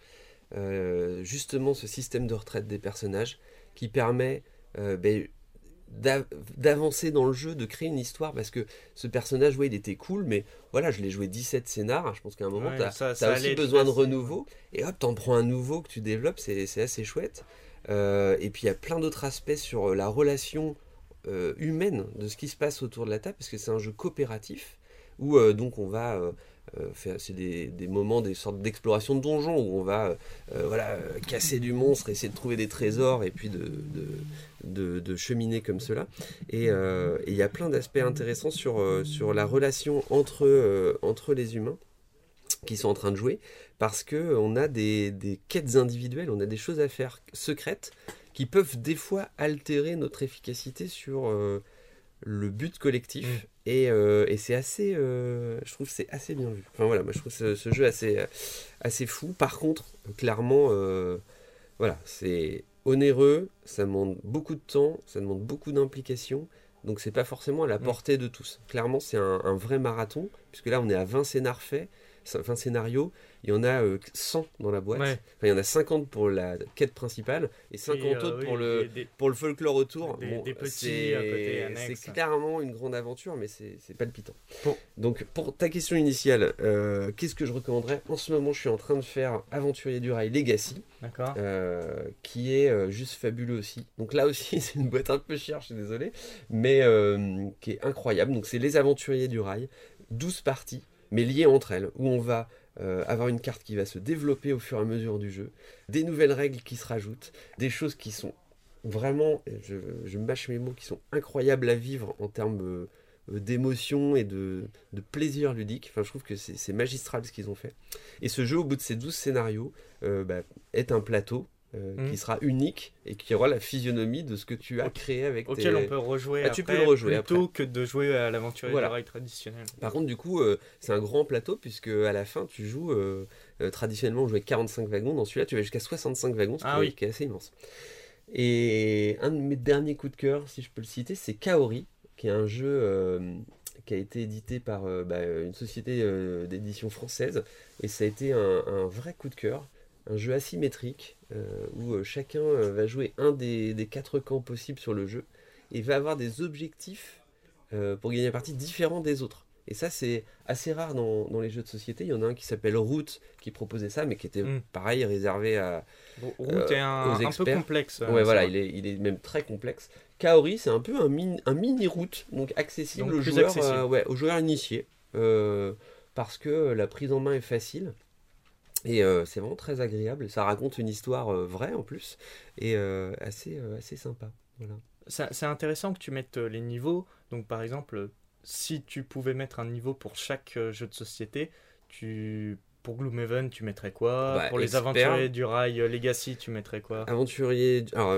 justement, ce système de retraite des personnages qui permet ben, d'avancer dans le jeu, de créer une histoire, parce que ce personnage, ouais, il était cool, mais voilà, je l'ai joué 17 scénars, je pense qu'à un moment, tu as, aussi besoin de renouveau, et hop, t'en prends un nouveau que tu développes, c'est assez chouette. Euh, et puis il y a plein d'autres aspects sur la relation euh, humaine de ce qui se passe autour de la table, parce que c'est un jeu coopératif, où euh, donc on va c'est des, moments, des sortes d'exploration de donjons où on va voilà, casser du monstre, essayer de trouver des trésors et puis de, cheminer comme cela. Et il y a plein d'aspects intéressants sur, la relation entre, les humains qui sont en train de jouer parce que on a des, des, quêtes individuelles, on a des choses à faire secrètes qui peuvent des fois altérer notre efficacité sur le but collectif. Et, euh, et c'est assez, euh, je trouve c'est assez bien vu. Enfin voilà, moi je trouve ce, ce jeu assez, assez fou. Par contre, clairement, euh, voilà, c'est onéreux, ça demande beaucoup de temps, ça demande beaucoup d'implication. Donc c'est pas forcément à la mm. portée de tous. Clairement, c'est un, un, vrai marathon, puisque là on est à 20 scénars faits, 20 scénarios, il y en a 100 euh, dans la boîte. Enfin, il y en a 50 pour la quête principale et 50 euh, autres pour, le, pour le folklore autour. Des, petits C'est clairement une grande aventure, mais c'est palpitant. Donc, pour ta question initiale, euh, qu'est-ce que je recommanderais? En ce moment, je suis en train de faire Aventurier du Rail Legacy, qui est juste fabuleux aussi. Donc là aussi, c'est une boîte un peu chère, je suis désolé, mais qui est incroyable. Donc, c'est Les Aventuriers du Rail, 12 parties mais liées entre elles, où on va euh, avoir une carte qui va se développer au fur et à mesure du jeu, des nouvelles règles qui se rajoutent, des choses qui sont vraiment, je, mâche mes mots, qui sont incroyables à vivre en termes euh, d'émotion et de, plaisir ludique. Enfin, je trouve que c'est magistral ce qu'ils ont fait. Et ce jeu, au bout de ces 12 scénarios, euh, bah, est un plateau euh, qui mm. sera unique et qui aura la physionomie de ce que tu as créé avec auquel on peut rejouer ah, tu peux le rejouer plutôt que de jouer à l'aventure voilà. rail traditionnel par contre du coup euh, c'est un grand plateau puisque à la fin tu joues euh, traditionnellement on jouait 45 wagons dans celui-là tu vas jusqu'à 65 wagons ce ah qui, est assez immense. Et un de mes derniers coups de cœur si je peux le citer c'est Kaori qui est un jeu qui a été édité par bah, une société d'édition française et ça a été un, un vrai coup de cœur un jeu asymétrique euh, où euh, chacun euh, va jouer un des, quatre camps possibles sur le jeu et va avoir des objectifs pour gagner la partie différents des autres. Et ça, c'est assez rare dans, les jeux de société. Il y en a un qui s'appelle Route qui proposait ça, mais qui était hmm. pareil, réservé à. Route est un, un, peu complexe. ouais, voilà, il est, il est, même très complexe. Kaori, c'est un peu un, mini, un mini route, donc accessible, aux, joueurs, ouais, aux joueurs initiés. parce que la prise en main est facile. Et euh, c'est vraiment très agréable. Ça raconte une histoire euh, vraie en plus et euh, assez, assez sympa. Voilà. C'est intéressant que tu mettes les niveaux. Donc par exemple, si tu pouvais mettre un niveau pour chaque jeu de société, tu pour Gloomhaven, tu mettrais quoi? Bah, Pour les aventuriers du rail Legacy, tu mettrais quoi? Aventurier, alors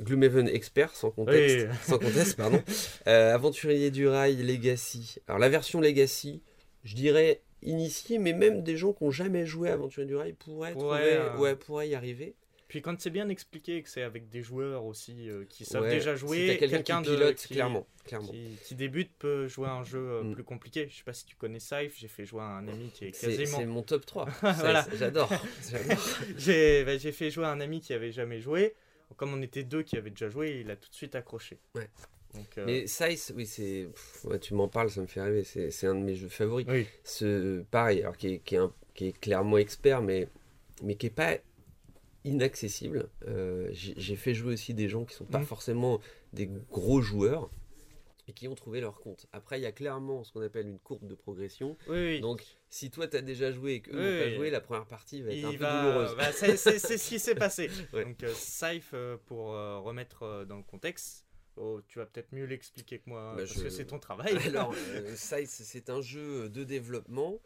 Gloomhaven expert sans contexte, sans contexte, pardon. aventurier du rail Legacy. Alors la version Legacy, je dirais initiés, mais même des gens qui n'ont jamais joué à Aventure du Rail pourraient, euh, ouais, pourraient y arriver. Puis quand c'est bien expliqué que c'est avec des joueurs aussi euh, qui savent déjà jouer, quelqu'un qui pilote, clairement, clairement. Qui, débute peut jouer à un jeu euh, mm. plus compliqué. Je sais pas si tu connais Saif, j'ai fait jouer à un ami qui est quasiment. C'est mon top 3. voilà. J'adore. bah, j'ai fait jouer à un ami qui avait jamais joué. Comme on était deux qui avaient déjà joué, il a tout de suite accroché. Ouais. Euh, Mais Size, oui, c'est. tu m'en parles, ça me fait rêver. C'est un de mes jeux favoris. Ce, pareil, alors qui est, qui, est qui est, clairement expert, mais, mais qui n'est pas inaccessible. Euh, j'ai fait jouer aussi des gens qui sont pas mhm. forcément des gros joueurs et qui ont trouvé leur compte. Après, il y a clairement ce qu'on appelle une courbe de progression. Donc, si toi, tu as déjà joué et qu'eux n'ont pas joué, la première partie va être un peu douloureuse. Bah, c'est ce qui s'est passé. Donc, euh, Safe, pour remettre dans le contexte, Oh, tu vas peut-être mieux l'expliquer que moi, bah, parce que c'est ton travail. Alors, euh, c'est un jeu de développement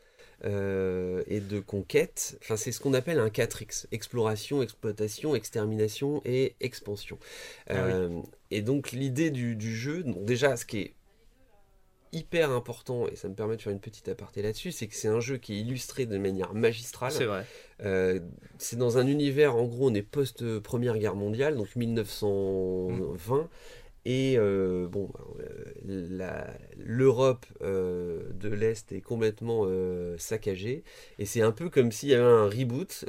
euh, et de conquête. Enfin, c'est ce qu'on appelle un 4X exploration, exploitation, extermination et expansion. Ah euh, et donc, l'idée du, jeu, déjà, ce qui est hyper important, et ça me permet de faire une petite aparté là-dessus, c'est que c'est un jeu qui est illustré de manière magistrale. C'est vrai. c'est dans un univers, en gros, on est post-première guerre mondiale, donc 1920. Et euh, bon, euh, l'Europe euh, de l'Est est complètement saccagée. Et c'est un peu comme s'il y avait un reboot.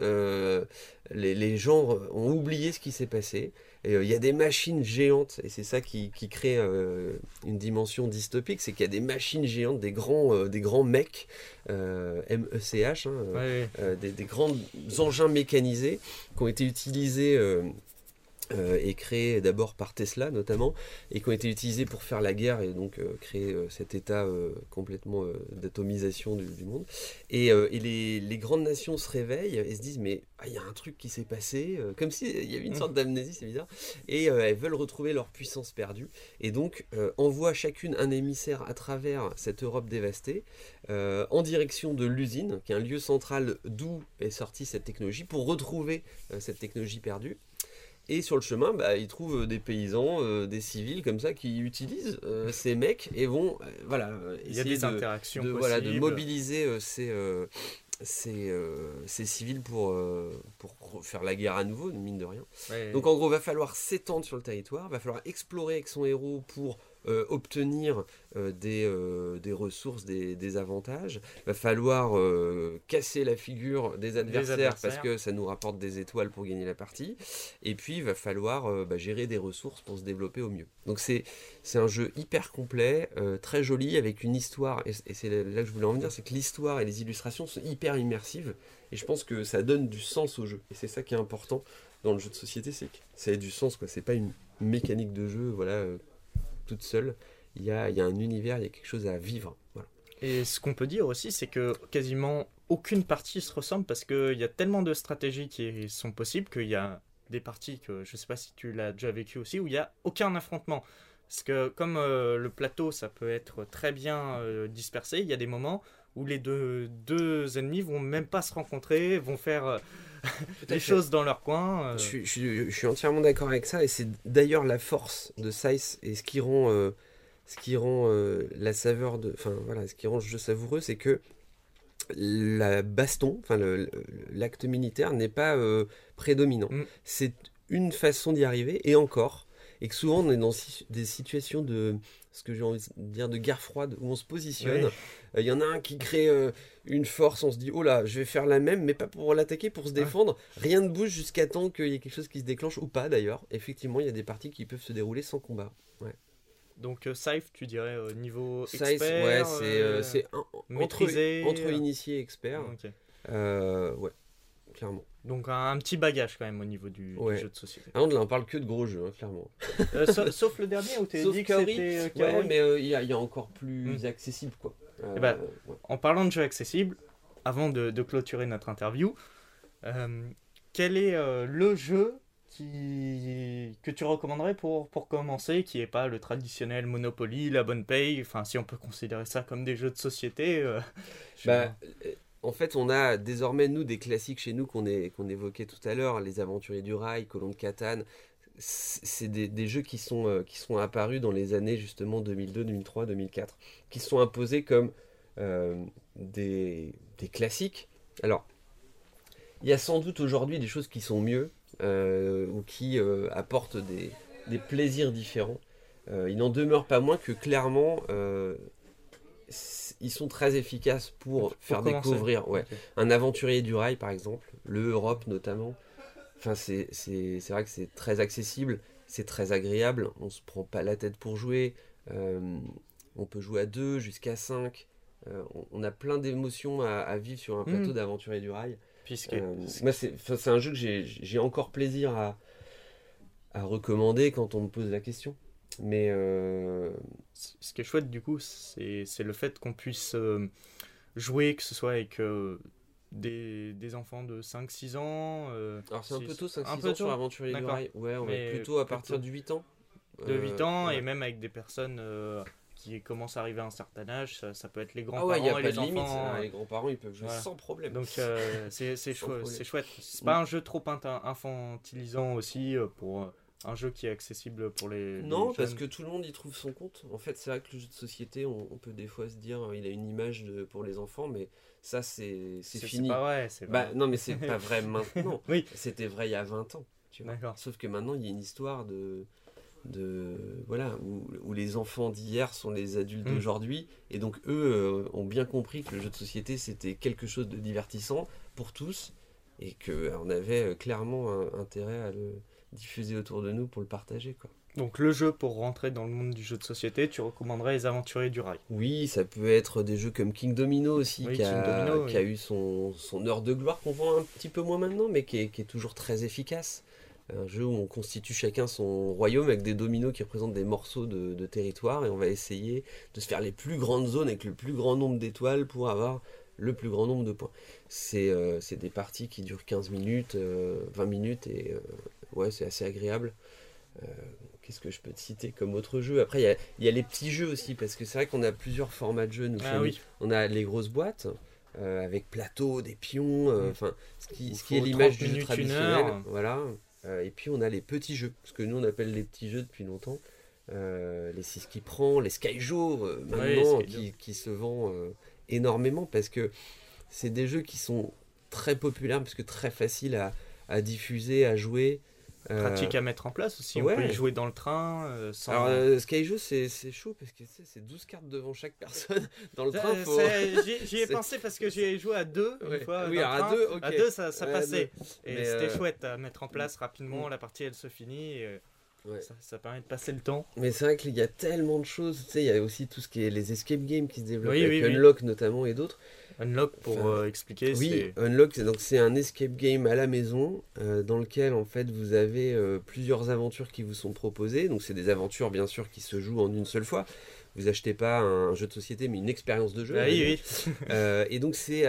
Les, gens ont oublié ce qui s'est passé. Il y a des machines géantes, et c'est ça qui, crée une dimension dystopique, c'est qu'il y a des machines géantes, des grands, des grands mecs, MECH, hein, des, des, grands engins mécanisés qui ont été utilisés euh, et créés d'abord par Tesla notamment, et qui ont été utilisés pour faire la guerre et donc euh, créer euh, cet état complètement d'atomisation du, monde. Et, et les, grandes nations se réveillent et se disent mais ah, il y a un truc qui s'est passé, comme s'il y avait une sorte d'amnésie, c'est bizarre, et elles veulent retrouver leur puissance perdue, et donc envoient chacune un émissaire à travers cette Europe dévastée, en direction de l'usine, qui est un lieu central d'où est sortie cette technologie, pour retrouver cette technologie perdue. Et sur le chemin, bah, ils trouvent des paysans, euh, des civils comme ça qui utilisent euh, ces mecs et vont, euh, voilà, il y a des interactions de, voilà, de mobiliser ces, ces, ces, civils pour, pour faire la guerre à nouveau, mine de rien. Donc en gros, va falloir s'étendre sur le territoire, va falloir explorer avec son héros pour euh, obtenir euh, des, euh, des, ressources, des, des, avantages. Va falloir casser la figure des adversaires, parce que ça nous rapporte des étoiles pour gagner la partie. Et puis, il va falloir bah, gérer des ressources pour se développer au mieux. Donc c'est un jeu hyper complet, très joli, avec une histoire. Et, c'est là que je voulais en venir, c'est que l'histoire et les illustrations sont hyper immersives. Et je pense que ça donne du sens au jeu. Et c'est ça qui est important dans le jeu de société, c'est que ça ait du sens. quoi. C'est pas une mécanique de jeu, voilà toute seule. Il y a, un univers, il y a quelque chose à vivre. Et ce qu'on peut dire aussi, c'est que quasiment aucune partie se ressemble parce qu'il y a tellement de stratégies qui sont possibles qu'il y a des parties que je ne sais pas si tu l'as déjà vécu aussi où il n'y a aucun affrontement. Parce que comme euh, le plateau, ça peut être très bien euh, dispersé, il y a des moments où les deux, deux ennemis vont même pas se rencontrer, vont faire euh, des choses dans leur coin. Euh. Je, je, suis entièrement d'accord avec ça, et c'est d'ailleurs la force de Size et ce qui rend, euh, ce qui rend la saveur de, enfin voilà, ce qui rend le jeu savoureux, c'est que la baston, enfin l'acte militaire n'est pas prédominant. Mm. C'est une façon d'y arriver, et encore, et que souvent on est dans des situations de ce que j'ai envie de dire de guerre froide où on se positionne. Il euh, y en a un qui crée euh, une force, on se dit oh là, je vais faire la même, mais pas pour l'attaquer, pour se défendre. Rien ne bouge jusqu'à temps qu'il y ait quelque chose qui se déclenche ou pas d'ailleurs. Effectivement, il y a des parties qui peuvent se dérouler sans combat. Ouais. Donc euh, Safe, tu dirais au niveau expert, ouais, c'est entre, entre initié et expert. ouais, clairement. Donc un, petit bagage quand même au niveau du, jeu de société. Ah, on ne parle que de gros jeux, hein, clairement. Euh, sauf, le dernier où tu as dit que c'était euh, Ouais, mais euh, il y, a encore plus hmm. accessible. quoi. Eh ben, en parlant de jeux accessibles, avant de, clôturer notre interview, quel est le jeu qui, que tu recommanderais pour, pour commencer, qui n'est pas le traditionnel Monopoly, la bonne paye, enfin si on peut considérer ça comme des jeux de société bah, en fait, on a désormais, nous, des classiques chez nous qu'on évoquait tout à l'heure, Les Aventuriers du Rail, Colon de Catane. C'est des, jeux qui sont, euh, qui sont apparus dans les années justement 2002, 2003, 2004, qui sont imposés comme euh, des, classiques. Alors, il y a sans doute aujourd'hui des choses qui sont mieux euh, ou qui apportent des, des, plaisirs différents. il n'en demeure pas moins que clairement ils sont très efficaces pour, faire découvrir ouais, un aventurier du rail, par exemple, le Europe notamment. Enfin, c'est vrai que c'est très accessible, c'est très agréable, on se prend pas la tête pour jouer, euh, on peut jouer à 2 jusqu'à 5, euh, on, a plein d'émotions à, vivre sur un plateau hmm. d'aventurier du rail. Puisque euh, c'est un jeu que j'ai encore plaisir à, à recommander quand on me pose la question. Mais euh, ce qui est chouette du coup, c'est le fait qu'on puisse euh, jouer, que ce soit avec euh, des, des, enfants de 5-6 ans. Alors c'est un peu tôt 5-6 ans sur Aventurier du Rail. Ouais, on va plutôt à partir de 8 ans. De 8 ans et même avec des personnes qui commencent à arriver à un certain âge, ça, peut être les grands-parents ah ouais, et pas les de limite, enfants. les grands-parents ils peuvent jouer sans problème. Donc c'est chouette. C'est pas un jeu trop infantilisant aussi pour un jeu qui est accessible pour les. Non, parce que tout le monde y trouve son compte. En fait, c'est vrai que le jeu de société, on, peut des fois se dire euh, il a une image pour les enfants, mais ça, c'est fini. C'est pas vrai. Bah, non, mais c'est pas vrai maintenant. oui. C'était vrai il y a 20 ans. Tu vois. Sauf que maintenant, il y a une histoire de. de voilà, où, où les enfants d'hier sont les adultes mm. d'aujourd'hui. Et donc, eux euh, ont bien compris que le jeu de société, c'était quelque chose de divertissant pour tous. Et qu'on avait euh, clairement intérêt à le diffuser autour de nous pour le partager. Quoi. Donc le jeu pour rentrer dans le monde du jeu de société, tu recommanderais les aventuriers du rail Oui, ça peut être des jeux comme King Domino aussi, qui, a, qui a, eu son, son, heure de gloire qu'on voit un petit peu moins maintenant, mais qui est, qui est toujours très efficace. un jeu où on constitue chacun son royaume avec des dominos qui représentent des morceaux de, de territoire et on va essayer de se faire les plus grandes zones avec le plus grand nombre d'étoiles pour avoir le plus grand nombre de points. C'est euh, des parties qui durent 15 minutes, euh, 20 minutes et euh, ouais, c'est assez agréable. Euh, Qu'est-ce que je peux te citer comme autre jeu? Après, il y y a les petits jeux aussi, parce que c'est vrai qu'on a plusieurs formats de jeux. Nous, Ah oui. On a les grosses boîtes euh, avec plateau, des pions, euh, Mm. enfin ce qui, ce qui est l'image 30 du jeu traditionnel. Voilà. Et puis on a les petits jeux, ce que nous on appelle les petits jeux depuis longtemps. Les 6 qui prend, les Skyjo maintenant, qui, qui se vend énormément parce que c'est des jeux qui sont très populaires, parce que très faciles à, à diffuser, à jouer. Euh, Pratique à mettre en place aussi. On ouais. peut y jouer dans le train euh, sans. Alors, euh, Skyjo, c'est c'est chaud parce que c'est 12 cartes devant chaque personne. Dans le train, faut... J'y ai pensé parce que j'y ai joué à deux Ouais. une fois. Oui, dans le alors à train. deux, ok. À deux, ça, ça Ouais, à passait. Et c'était chouette à mettre en place rapidement. Mm. La partie elle se finit. et, Ouais. ça, ça permet de passer le temps. Mais c'est vrai qu'il y a tellement de choses, tu sais, il y a aussi tout ce qui est les escape games qui se développent, Oui, avec oui, oui. Unlock notamment et d'autres. Unlock pour Enfin, euh, expliquer. Oui, Unlock, c'est donc c'est un escape game à la maison euh, dans lequel en fait vous avez euh, plusieurs aventures qui vous sont proposées. Donc c'est des aventures bien sûr qui se jouent en une seule fois. Vous achetez pas un jeu de société mais une expérience de jeu. Ah oui, oui. Et donc c'est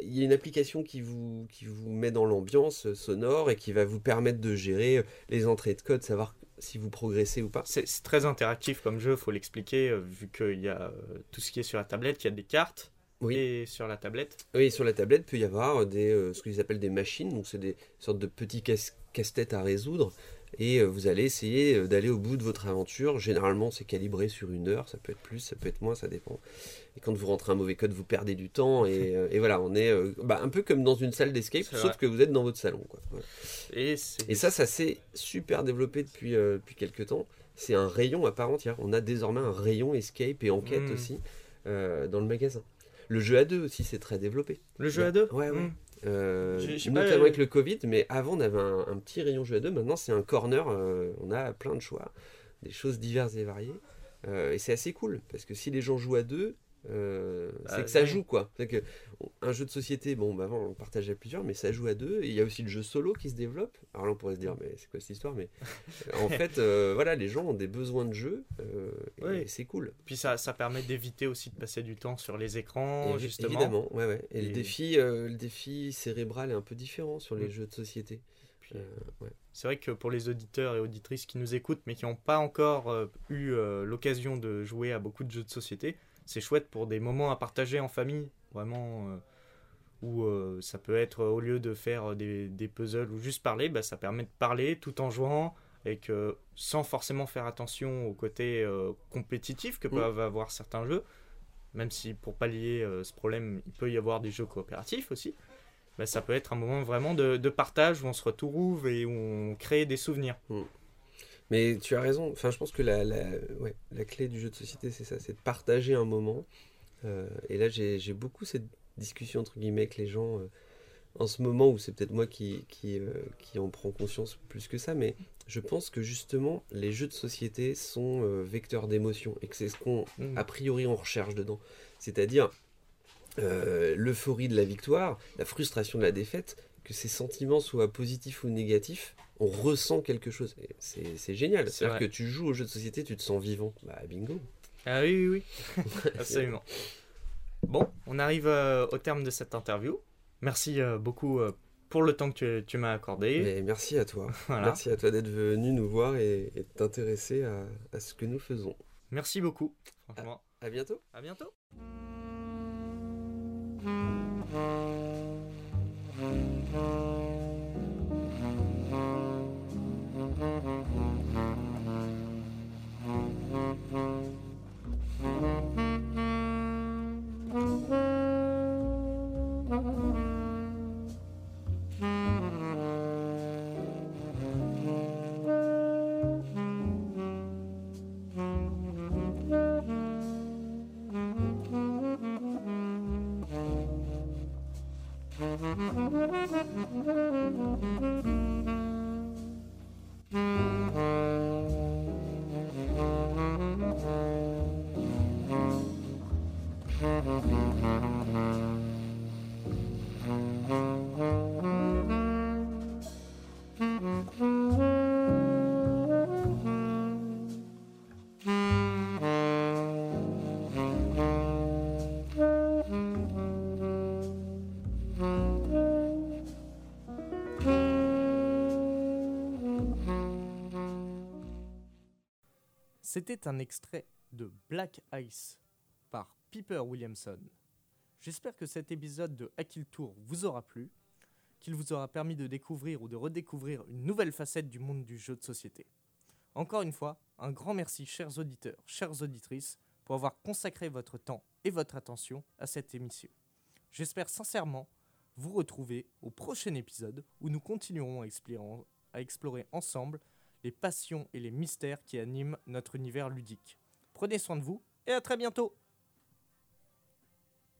il y a une application qui vous qui vous met dans l'ambiance sonore et qui va vous permettre de gérer les entrées de code, savoir si vous progressez ou pas. C'est très interactif comme jeu, faut l'expliquer, euh, vu qu'il y a euh, tout ce qui est sur la tablette, il y a des cartes. Oui. Et sur la tablette, Oui, sur la tablette, il peut y avoir des, euh, ce qu'ils appellent des machines, donc c'est des sortes de petits casse- casse-têtes à résoudre, et euh, vous allez essayer euh, d'aller au bout de votre aventure. Généralement, c'est calibré sur une heure, ça peut être plus, ça peut être moins, ça dépend. Et quand vous rentrez un mauvais code, vous perdez du temps, et, euh, et voilà, on est bah, un peu comme dans une salle d'escape, sauf vrai. que vous êtes dans votre salon. Quoi. Voilà. et, ça, ça s'est super développé depuis, euh, depuis quelques temps. C'est un rayon à part entière. On a désormais un rayon escape et enquête Mm. aussi euh, dans le magasin. Le jeu à deux aussi, c'est très développé. le jeu à deux? Ouais, ouais. Hmm. Euh, pas- notamment avec le Covid, mais avant on avait un, un petit rayon jeu à deux, maintenant c'est un corner, euh, on a plein de choix, des choses diverses et variées, Euh, et c'est assez cool, parce que si les gens jouent à deux, euh, Bah, c'est que ça joue quoi. Que un jeu de société, bon, bah, avant on partageait à plusieurs, mais ça joue à deux, et il y a aussi le jeu solo qui se développe. Alors là on pourrait se dire, mais c'est quoi cette histoire Mais euh, en fait, euh, voilà, les gens ont des besoins de jeu, euh, et Oui. c'est cool. Puis ça, ça permet d'éviter aussi de passer du temps sur les écrans, Évi- justement. Évidemment, ouais, ouais. Et, le Et- défi, le défi cérébral est un peu différent sur les Mm. jeux de société. Euh, ouais. C'est vrai que pour les auditeurs et auditrices qui nous écoutent, mais qui n'ont pas encore euh, eu euh, l'occasion de jouer à beaucoup de jeux de société, c'est chouette pour des moments à partager en famille, vraiment, euh, où euh, ça peut être, au lieu de faire des, des puzzles ou juste parler, bah, ça permet de parler tout en jouant, et que sans forcément faire attention au côté euh, compétitif que Mm. peuvent avoir certains jeux, même si pour pallier ce problème, il peut y avoir des jeux coopératifs aussi. bah, ça peut être un moment vraiment de, de partage où on se retrouve et où on crée des souvenirs. Mais tu as raison. Enfin, je pense que la, la, ouais, la clé du jeu de société, c'est ça, c'est de partager un moment. Euh, et là, j'ai beaucoup cette discussion entre guillemets avec les gens euh, en ce moment où c'est peut-être moi qui, qui, euh, qui en prend conscience plus que ça, mais je pense que justement, les jeux de société sont vecteurs d'émotion et que c'est ce qu'on Mm. a priori on recherche dedans. C'est-à-dire l'euphorie de la victoire, la frustration de la défaite, que ces sentiments soient positifs ou négatifs, on ressent quelque chose. C'est génial. C'est C'est-à-dire que tu joues au jeu de société, tu te sens vivant. Bah bingo. Ah oui, oui, oui. Absolument. Bon, on arrive euh, au terme de cette interview. Merci euh, beaucoup euh, pour le temps que tu, tu m'as accordé. Mais merci à toi. Voilà. Merci à toi d'être venu nous voir et, et de t'intéresser à, à ce que nous faisons. Merci beaucoup. Franchement. À bientôt. À bientôt. C'était un extrait de Black Ice par Piper Williamson. J'espère que cet épisode de Kill Tour vous aura plu, qu'il vous aura permis de découvrir ou de redécouvrir une nouvelle facette du monde du jeu de société. Encore une fois, un grand merci chers auditeurs, chères auditrices, pour avoir consacré votre temps et votre attention à cette émission. J'espère sincèrement vous retrouver au prochain épisode où nous continuerons à explorer ensemble les passions et les mystères qui animent notre univers ludique. Prenez soin de vous et à très bientôt